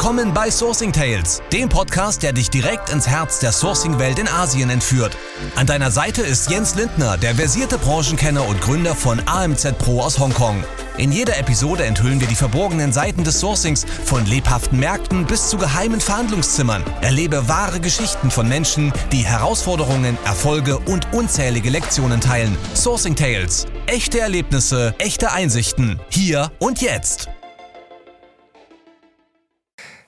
Willkommen bei Sourcing Tales, dem Podcast, der dich direkt ins Herz der Sourcing-Welt in Asien entführt. An deiner Seite ist Jens Lindner, der versierte Branchenkenner und Gründer von AMZ Pro aus Hongkong. In jeder Episode enthüllen wir die verborgenen Seiten des Sourcings, von lebhaften Märkten bis zu geheimen Verhandlungszimmern. Erlebe wahre Geschichten von Menschen, die Herausforderungen, Erfolge und unzählige Lektionen teilen. Sourcing Tales. Echte Erlebnisse, echte Einsichten. Hier und jetzt.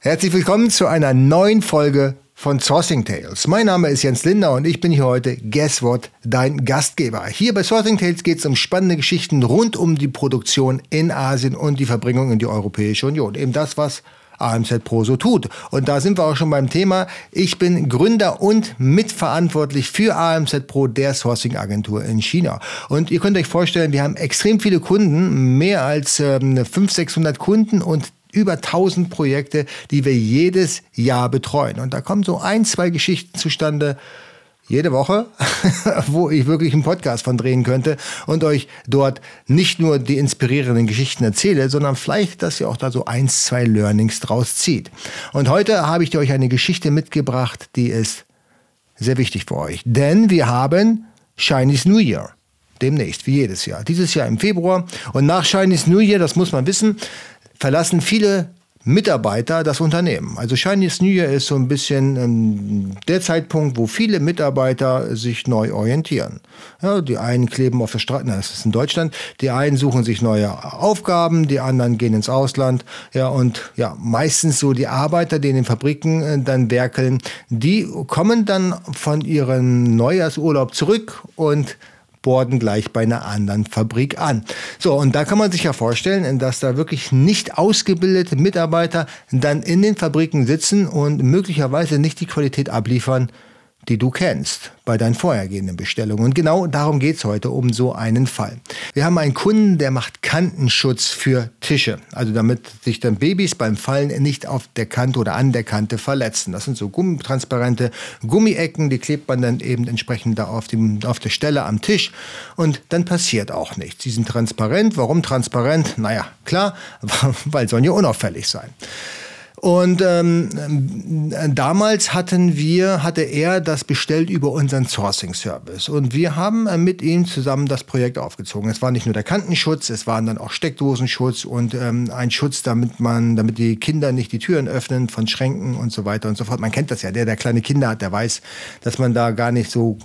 Herzlich willkommen zu einer neuen Folge von Sourcing Tales. Mein Name ist Jens Linder und ich bin hier heute, guess what, dein Gastgeber. Hier bei Sourcing Tales geht es um spannende Geschichten rund um die Produktion in Asien und die Verbringung in die Europäische Union. Eben das, was AMZ Pro so tut. Und da sind wir auch schon beim Thema. Ich bin Gründer und mitverantwortlich für AMZ Pro, der Sourcing-Agentur in China. Und ihr könnt euch vorstellen, wir haben extrem viele Kunden, mehr als ähm, 500, 600 Kunden und über 1000 Projekte, die wir jedes Jahr betreuen. Und da kommen so ein, zwei Geschichten zustande, jede Woche, wo ich wirklich einen Podcast von drehen könnte und euch dort nicht nur die inspirierenden Geschichten erzähle, sondern vielleicht, dass ihr auch da so eins, zwei Learnings draus zieht. Und heute habe ich euch eine Geschichte mitgebracht, die ist sehr wichtig für euch. Denn wir haben Chinese New Year. Demnächst, wie jedes Jahr. Dieses Jahr im Februar. Und nach Chinese New Year, das muss man wissen, verlassen viele Mitarbeiter das Unternehmen. Also Chinese New Year ist so ein bisschen ähm, der Zeitpunkt, wo viele Mitarbeiter sich neu orientieren. Ja, die einen kleben auf der Straße, das ist in Deutschland, die einen suchen sich neue Aufgaben, die anderen gehen ins Ausland. Ja, und ja, meistens so die Arbeiter, die in den Fabriken äh, dann werkeln, die kommen dann von ihrem Neujahrsurlaub zurück und borden gleich bei einer anderen Fabrik an. So, und da kann man sich ja vorstellen, dass da wirklich nicht ausgebildete Mitarbeiter dann in den Fabriken sitzen und möglicherweise nicht die Qualität abliefern, die du kennst bei deinen vorhergehenden Bestellungen. Und genau darum geht es heute, um so einen Fall. Wir haben einen Kunden, der macht Kantenschutz für Tische. Also damit sich dann Babys beim Fallen nicht auf der Kante oder an der Kante verletzen. Das sind so transparente Gummiecken, die klebt man dann eben entsprechend da auf, dem, auf der Stelle am Tisch. Und dann passiert auch nichts. Sie sind transparent. Warum transparent? Naja, klar, weil sollen ja unauffällig sein. Und ähm, damals hatten wir, hatte er das bestellt über unseren Sourcing-Service. Und wir haben äh, mit ihm zusammen das Projekt aufgezogen. Es war nicht nur der Kantenschutz, es waren dann auch Steckdosenschutz und ähm, ein Schutz, damit man, damit die Kinder nicht die Türen öffnen von Schränken und so weiter und so fort. Man kennt das ja. Der, der kleine Kinder hat, der weiß, dass man da gar nicht so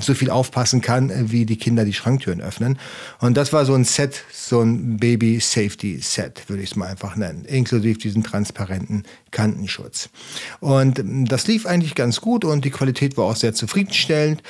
so viel aufpassen kann, äh, wie die Kinder die Schranktüren öffnen. Und das war so ein Set, so ein Baby-Safety-Set, würde ich es mal einfach nennen, inklusive diesen transparenten Kantenschutz. Und ähm, das lief eigentlich ganz gut und die Qualität war auch sehr zufriedenstellend,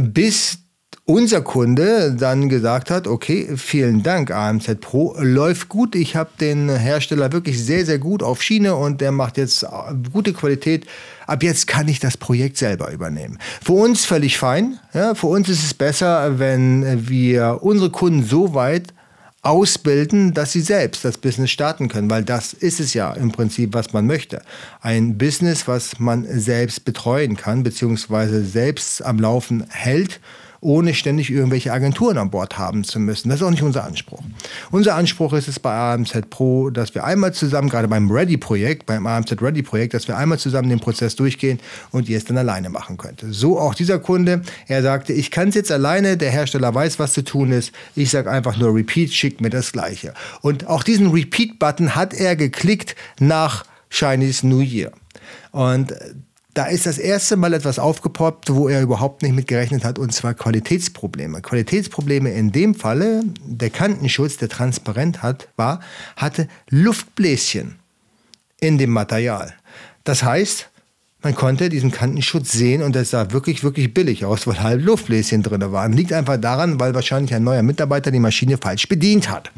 bis unser Kunde dann gesagt hat, okay, vielen Dank AMZ Pro, läuft gut. Ich habe den Hersteller wirklich sehr, sehr gut auf Schiene und der macht jetzt gute Qualität. Ab jetzt kann ich das Projekt selber übernehmen. Für uns völlig fein. Ja, für uns ist es besser, wenn wir unsere Kunden so weit ausbilden, dass sie selbst das Business starten können, weil das ist es ja im Prinzip, was man möchte. Ein Business, was man selbst betreuen kann, beziehungsweise selbst am Laufen hält ohne ständig irgendwelche Agenturen an Bord haben zu müssen. Das ist auch nicht unser Anspruch. Unser Anspruch ist es bei AMZ Pro, dass wir einmal zusammen, gerade beim Ready-Projekt, beim AMZ Ready-Projekt, dass wir einmal zusammen den Prozess durchgehen und ihr es dann alleine machen könnt. So auch dieser Kunde. Er sagte, ich kann es jetzt alleine, der Hersteller weiß, was zu tun ist. Ich sage einfach nur Repeat, schickt mir das Gleiche. Und auch diesen Repeat-Button hat er geklickt nach Chinese New Year. Und da ist das erste Mal etwas aufgepoppt, wo er überhaupt nicht mit gerechnet hat, und zwar Qualitätsprobleme. Qualitätsprobleme in dem Falle, der Kantenschutz, der transparent hat, war, hatte Luftbläschen in dem Material. Das heißt, man konnte diesen Kantenschutz sehen und das sah wirklich, wirklich billig aus, weil halt Luftbläschen drin waren. Liegt einfach daran, weil wahrscheinlich ein neuer Mitarbeiter die Maschine falsch bedient hat.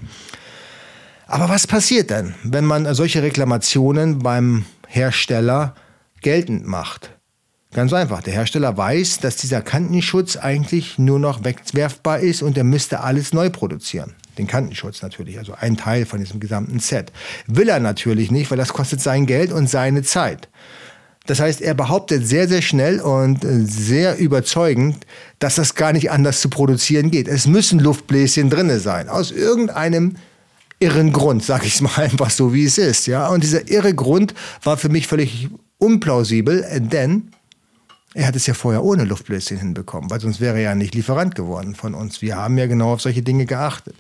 Aber was passiert denn, wenn man solche Reklamationen beim Hersteller geltend macht. Ganz einfach. Der Hersteller weiß, dass dieser Kantenschutz eigentlich nur noch wegwerfbar ist und er müsste alles neu produzieren. Den Kantenschutz natürlich, also ein Teil von diesem gesamten Set. Will er natürlich nicht, weil das kostet sein Geld und seine Zeit. Das heißt, er behauptet sehr, sehr schnell und sehr überzeugend, dass das gar nicht anders zu produzieren geht. Es müssen Luftbläschen drinne sein. Aus irgendeinem irren Grund, sage ich es mal einfach so, wie es ist. Ja? Und dieser irre Grund war für mich völlig unplausibel, denn er hat es ja vorher ohne Luftbläschen hinbekommen, weil sonst wäre er ja nicht Lieferant geworden von uns. Wir haben ja genau auf solche Dinge geachtet.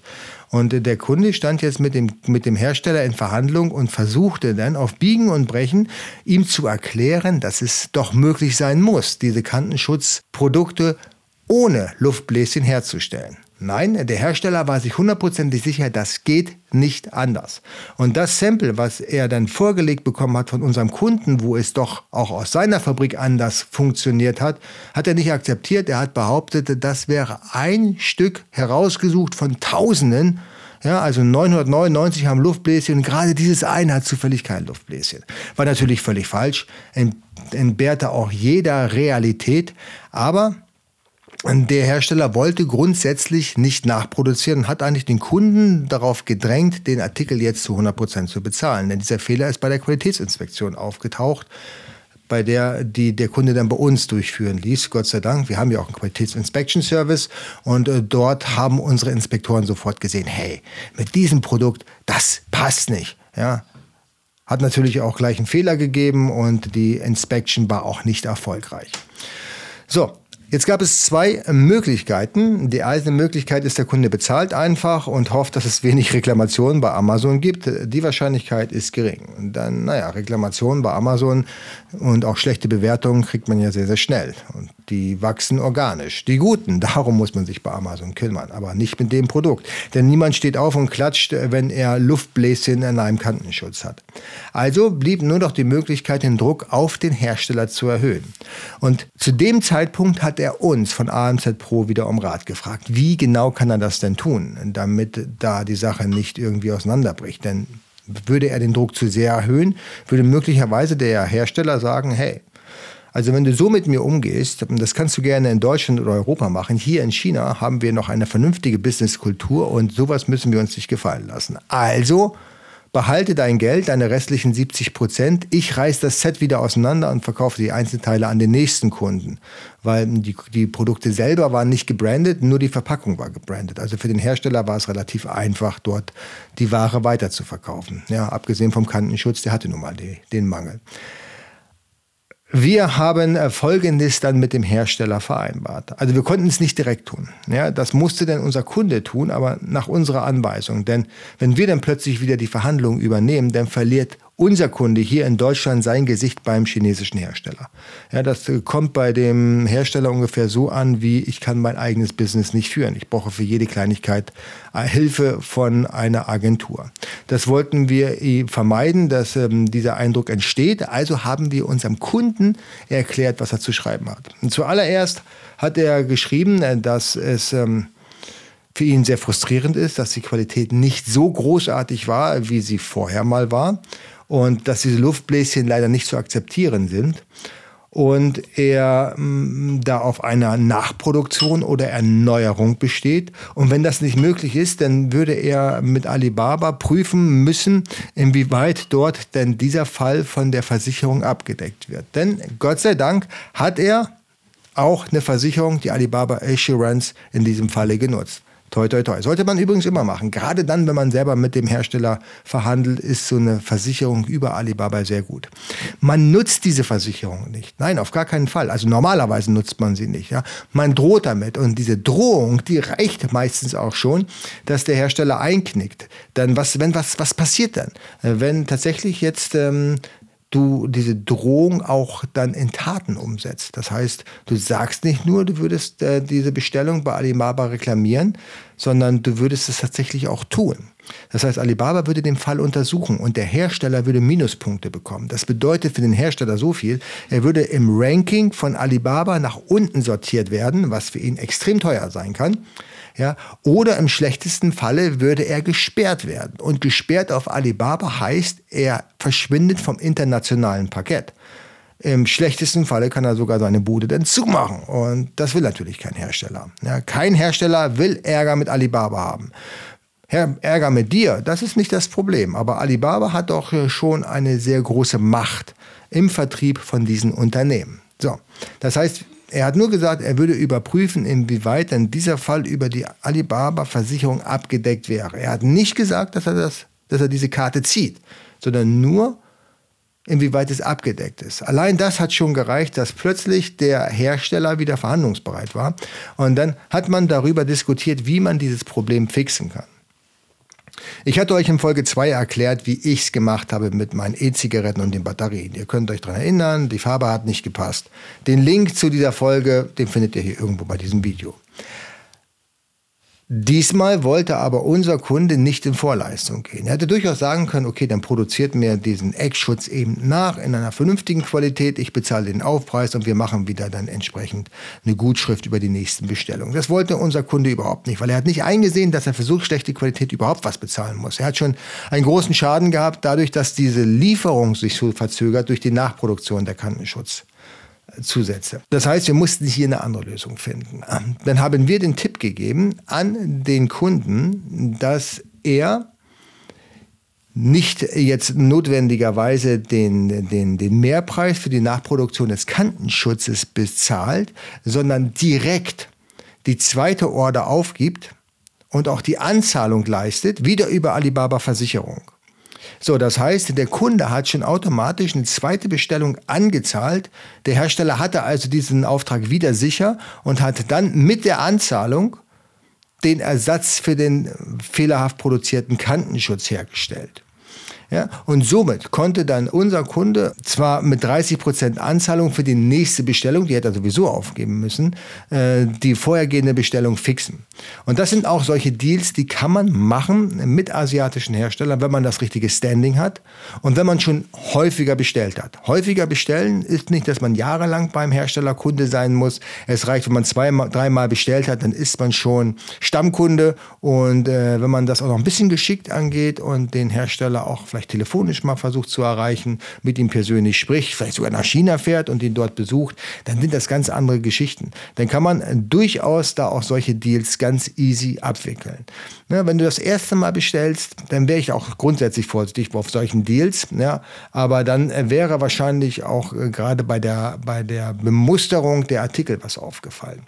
Und der Kunde stand jetzt mit dem, mit dem Hersteller in Verhandlung und versuchte dann auf Biegen und Brechen ihm zu erklären, dass es doch möglich sein muss, diese Kantenschutzprodukte ohne Luftbläschen herzustellen. Nein, der Hersteller war sich hundertprozentig sicher, das geht nicht anders. Und das Sample, was er dann vorgelegt bekommen hat von unserem Kunden, wo es doch auch aus seiner Fabrik anders funktioniert hat, hat er nicht akzeptiert. Er hat behauptet, das wäre ein Stück herausgesucht von Tausenden. Ja, also 999 haben Luftbläschen und gerade dieses eine hat zufällig kein Luftbläschen. War natürlich völlig falsch, entbehrte auch jeder Realität, aber der Hersteller wollte grundsätzlich nicht nachproduzieren und hat eigentlich den Kunden darauf gedrängt, den Artikel jetzt zu 100 Prozent zu bezahlen. Denn dieser Fehler ist bei der Qualitätsinspektion aufgetaucht, bei der die der Kunde dann bei uns durchführen ließ. Gott sei Dank, wir haben ja auch einen Qualitätsinspection Service und äh, dort haben unsere Inspektoren sofort gesehen, hey, mit diesem Produkt, das passt nicht. Ja, hat natürlich auch gleich einen Fehler gegeben und die Inspection war auch nicht erfolgreich. So, Jetzt gab es zwei Möglichkeiten. Die eine Möglichkeit ist, der Kunde bezahlt einfach und hofft, dass es wenig Reklamationen bei Amazon gibt. Die Wahrscheinlichkeit ist gering. Und dann, naja, Reklamationen bei Amazon und auch schlechte Bewertungen kriegt man ja sehr, sehr schnell. Und die wachsen organisch. Die guten, darum muss man sich bei Amazon kümmern, aber nicht mit dem Produkt. Denn niemand steht auf und klatscht, wenn er Luftbläschen in einem Kantenschutz hat. Also blieb nur noch die Möglichkeit, den Druck auf den Hersteller zu erhöhen. Und zu dem Zeitpunkt hat er uns von AMZ Pro wieder um Rat gefragt. Wie genau kann er das denn tun, damit da die Sache nicht irgendwie auseinanderbricht? Denn würde er den Druck zu sehr erhöhen, würde möglicherweise der Hersteller sagen, hey, also wenn du so mit mir umgehst, das kannst du gerne in Deutschland oder Europa machen. Hier in China haben wir noch eine vernünftige Businesskultur und sowas müssen wir uns nicht gefallen lassen. Also behalte dein Geld, deine restlichen 70 Prozent. Ich reiße das Set wieder auseinander und verkaufe die Einzelteile an den nächsten Kunden. Weil die, die Produkte selber waren nicht gebrandet, nur die Verpackung war gebrandet. Also für den Hersteller war es relativ einfach, dort die Ware weiter zu verkaufen. Ja, abgesehen vom Kantenschutz, der hatte nun mal die, den Mangel. Wir haben äh, Folgendes dann mit dem Hersteller vereinbart. Also wir konnten es nicht direkt tun. Ja, das musste dann unser Kunde tun, aber nach unserer Anweisung. Denn wenn wir dann plötzlich wieder die Verhandlungen übernehmen, dann verliert unser Kunde hier in Deutschland sein Gesicht beim chinesischen Hersteller. Ja, das kommt bei dem Hersteller ungefähr so an, wie ich kann mein eigenes Business nicht führen. Ich brauche für jede Kleinigkeit äh, Hilfe von einer Agentur. Das wollten wir vermeiden, dass ähm, dieser Eindruck entsteht. Also haben wir unserem Kunden erklärt, was er zu schreiben hat. Und zuallererst hat er geschrieben, äh, dass es ähm, für ihn sehr frustrierend ist, dass die Qualität nicht so großartig war, wie sie vorher mal war und dass diese Luftbläschen leider nicht zu akzeptieren sind und er mm, da auf einer Nachproduktion oder Erneuerung besteht. Und wenn das nicht möglich ist, dann würde er mit Alibaba prüfen müssen, inwieweit dort denn dieser Fall von der Versicherung abgedeckt wird. Denn Gott sei Dank hat er auch eine Versicherung, die Alibaba Assurance in diesem Falle genutzt. Toi, toi, toi. Sollte man übrigens immer machen. Gerade dann, wenn man selber mit dem Hersteller verhandelt, ist so eine Versicherung über Alibaba sehr gut. Man nutzt diese Versicherung nicht. Nein, auf gar keinen Fall. Also normalerweise nutzt man sie nicht. Ja. Man droht damit. Und diese Drohung, die reicht meistens auch schon, dass der Hersteller einknickt. Dann was, wenn was, was passiert dann? Äh, wenn tatsächlich jetzt ähm, du diese Drohung auch dann in Taten umsetzt. Das heißt, du sagst nicht nur, du würdest äh, diese Bestellung bei Alibaba reklamieren, sondern du würdest es tatsächlich auch tun. Das heißt, Alibaba würde den Fall untersuchen und der Hersteller würde Minuspunkte bekommen. Das bedeutet für den Hersteller so viel, er würde im Ranking von Alibaba nach unten sortiert werden, was für ihn extrem teuer sein kann. Ja, oder im schlechtesten Falle würde er gesperrt werden. Und gesperrt auf Alibaba heißt, er verschwindet vom internationalen Parkett. Im schlechtesten Falle kann er sogar seine Bude dann zumachen. Und das will natürlich kein Hersteller. Ja, kein Hersteller will Ärger mit Alibaba haben. Ärger mit dir, das ist nicht das Problem. Aber Alibaba hat doch schon eine sehr große Macht im Vertrieb von diesen Unternehmen. So, das heißt, Er hat nur gesagt, er würde überprüfen, inwieweit denn dieser Fall über die Alibaba-Versicherung abgedeckt wäre. Er hat nicht gesagt, dass er, das, dass er diese Karte zieht, sondern nur, inwieweit es abgedeckt ist. Allein das hat schon gereicht, dass plötzlich der Hersteller wieder verhandlungsbereit war. Und dann hat man darüber diskutiert, wie man dieses Problem fixen kann. Ich hatte euch in Folge 2 erklärt, wie ich es gemacht habe mit meinen E-Zigaretten und den Batterien. Ihr könnt euch daran erinnern, die Farbe hat nicht gepasst. Den Link zu dieser Folge, den findet ihr hier irgendwo bei diesem Video. Diesmal wollte aber unser Kunde nicht in Vorleistung gehen. Er hätte durchaus sagen können, okay, dann produziert mir diesen Eckschutz eben nach in einer vernünftigen Qualität, ich bezahle den Aufpreis und wir machen wieder dann entsprechend eine Gutschrift über die nächsten Bestellungen. Das wollte unser Kunde überhaupt nicht, weil er hat nicht eingesehen, dass er für so schlechte Qualität überhaupt was bezahlen muss. Er hat schon einen großen Schaden gehabt, dadurch, dass diese Lieferung sich so verzögert durch die Nachproduktion der Kantenschutz. Zusätze. Das heißt, wir mussten hier eine andere Lösung finden. Dann haben wir den Tipp gegeben an den Kunden, dass er nicht jetzt notwendigerweise den, den, den Mehrpreis für die Nachproduktion des Kantenschutzes bezahlt, sondern direkt die zweite Order aufgibt und auch die Anzahlung leistet, wieder über Alibaba Versicherung. So, das heißt, der Kunde hat schon automatisch eine zweite Bestellung angezahlt. Der Hersteller hatte also diesen Auftrag wieder sicher und hat dann mit der Anzahlung den Ersatz für den fehlerhaft produzierten Kantenschutz hergestellt. Ja, und somit konnte dann unser Kunde zwar mit 30 Prozent Anzahlung für die nächste Bestellung, die hätte er sowieso aufgeben müssen, äh, die vorhergehende Bestellung fixen. Und das sind auch solche Deals, die kann man machen mit asiatischen Herstellern, wenn man das richtige Standing hat und wenn man schon häufiger bestellt hat. Häufiger bestellen ist nicht, dass man jahrelang beim Hersteller Kunde sein muss. Es reicht, wenn man zweimal, dreimal bestellt hat, dann ist man schon Stammkunde. Und äh, wenn man das auch noch ein bisschen geschickt angeht und den Hersteller auch vielleicht telefonisch mal versucht zu erreichen, mit ihm persönlich spricht, vielleicht sogar nach China fährt und ihn dort besucht, dann sind das ganz andere Geschichten. Dann kann man durchaus da auch solche Deals ganz easy abwickeln. Ja, wenn du das erste Mal bestellst, dann wäre ich auch grundsätzlich vorsichtig auf solchen Deals. Ja, aber dann wäre wahrscheinlich auch äh, gerade bei der, bei der Bemusterung der Artikel was aufgefallen.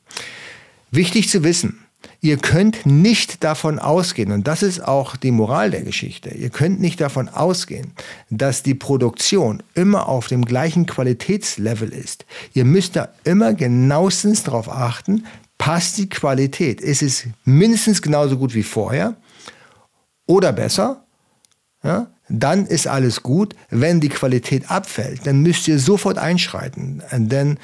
Wichtig zu wissen, Ihr könnt nicht davon ausgehen, und das ist auch die Moral der Geschichte, ihr könnt nicht davon ausgehen, dass die Produktion immer auf dem gleichen Qualitätslevel ist. Ihr müsst da immer genauestens darauf achten, passt die Qualität. Ist es mindestens genauso gut wie vorher oder besser? Ja, dann ist alles gut. Wenn die Qualität abfällt, dann müsst ihr sofort einschreiten. Denn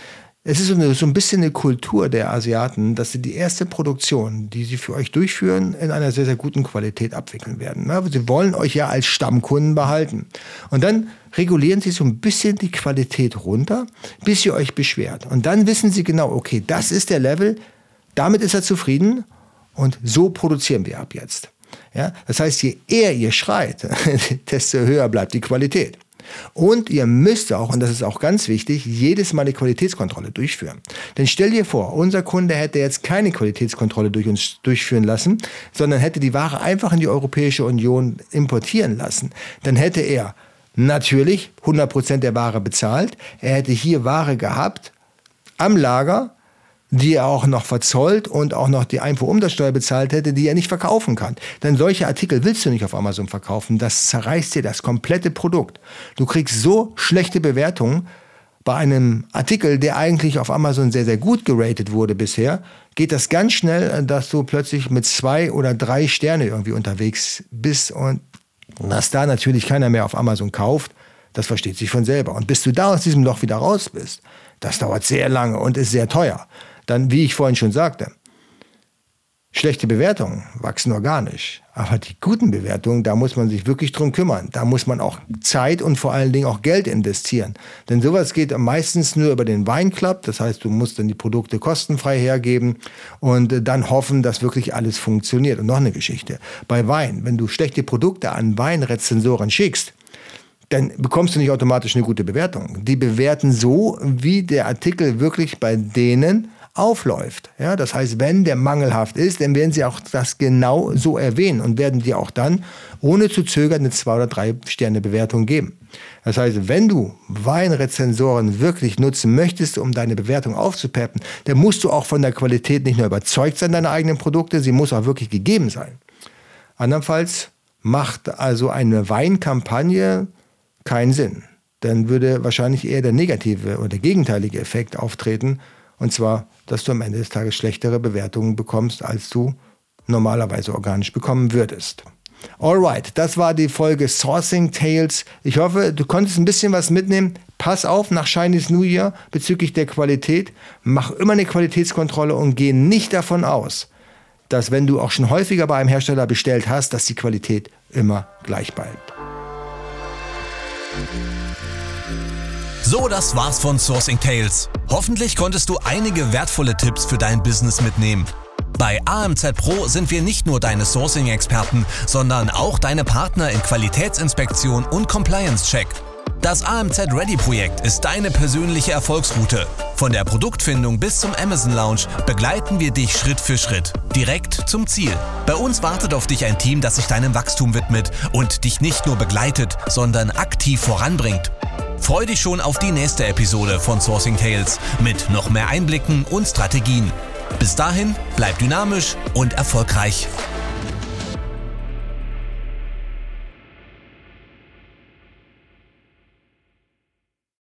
es ist so, eine, so ein bisschen eine Kultur der Asiaten, dass sie die erste Produktion, die sie für euch durchführen, in einer sehr, sehr guten Qualität abwickeln werden. Sie wollen euch ja als Stammkunden behalten. Und dann regulieren sie so ein bisschen die Qualität runter, bis ihr euch beschwert. Und dann wissen sie genau, okay, das ist der Level, damit ist er zufrieden und so produzieren wir ab jetzt. Ja? Das heißt, je eher ihr schreit, desto höher bleibt die Qualität. Und ihr müsst auch, und das ist auch ganz wichtig, jedes Mal eine Qualitätskontrolle durchführen. Denn stell dir vor, unser Kunde hätte jetzt keine Qualitätskontrolle durch uns durchführen lassen, sondern hätte die Ware einfach in die Europäische Union importieren lassen. Dann hätte er natürlich 100% der Ware bezahlt. Er hätte hier Ware gehabt am Lager, die er auch noch verzollt und auch noch die Einfuhrumsatzsteuer bezahlt hätte, die er nicht verkaufen kann. Denn solche Artikel willst du nicht auf Amazon verkaufen. Das zerreißt dir das komplette Produkt. Du kriegst so schlechte Bewertungen bei einem Artikel, der eigentlich auf Amazon sehr, sehr gut geratet wurde bisher, geht das ganz schnell, dass du plötzlich mit zwei oder drei Sterne irgendwie unterwegs bist und dass da natürlich keiner mehr auf Amazon kauft, das versteht sich von selber. Und bis du da aus diesem Loch wieder raus bist, das dauert sehr lange und ist sehr teuer dann, wie ich vorhin schon sagte, schlechte Bewertungen wachsen organisch. Aber die guten Bewertungen, da muss man sich wirklich drum kümmern. Da muss man auch Zeit und vor allen Dingen auch Geld investieren. Denn sowas geht meistens nur über den Weinclub. Das heißt, du musst dann die Produkte kostenfrei hergeben und dann hoffen, dass wirklich alles funktioniert. Und noch eine Geschichte. Bei Wein, wenn du schlechte Produkte an Weinrezensoren schickst, dann bekommst du nicht automatisch eine gute Bewertung. Die bewerten so, wie der Artikel wirklich bei denen aufläuft. Ja, das heißt, wenn der mangelhaft ist, dann werden sie auch das genau so erwähnen und werden dir auch dann ohne zu zögern eine zwei oder drei Sterne Bewertung geben. Das heißt, wenn du Weinrezensoren wirklich nutzen möchtest, um deine Bewertung aufzupeppen, dann musst du auch von der Qualität nicht nur überzeugt sein deiner eigenen Produkte, sie muss auch wirklich gegeben sein. Andernfalls macht also eine Weinkampagne keinen Sinn. Dann würde wahrscheinlich eher der negative oder gegenteilige Effekt auftreten. Und zwar, dass du am Ende des Tages schlechtere Bewertungen bekommst, als du normalerweise organisch bekommen würdest. Alright, das war die Folge Sourcing Tales. Ich hoffe, du konntest ein bisschen was mitnehmen. Pass auf nach Chinese New Year bezüglich der Qualität. Mach immer eine Qualitätskontrolle und geh nicht davon aus, dass wenn du auch schon häufiger bei einem Hersteller bestellt hast, dass die Qualität immer gleich bleibt. So, das war's von Sourcing Tales. Hoffentlich konntest du einige wertvolle Tipps für dein Business mitnehmen. Bei AMZ Pro sind wir nicht nur deine Sourcing-Experten, sondern auch deine Partner in Qualitätsinspektion und Compliance-Check. Das AMZ Ready Projekt ist deine persönliche Erfolgsroute. Von der Produktfindung bis zum Amazon Lounge begleiten wir dich Schritt für Schritt, direkt zum Ziel. Bei uns wartet auf dich ein Team, das sich deinem Wachstum widmet und dich nicht nur begleitet, sondern aktiv voranbringt. Freu dich schon auf die nächste Episode von Sourcing Tales mit noch mehr Einblicken und Strategien. Bis dahin, bleib dynamisch und erfolgreich.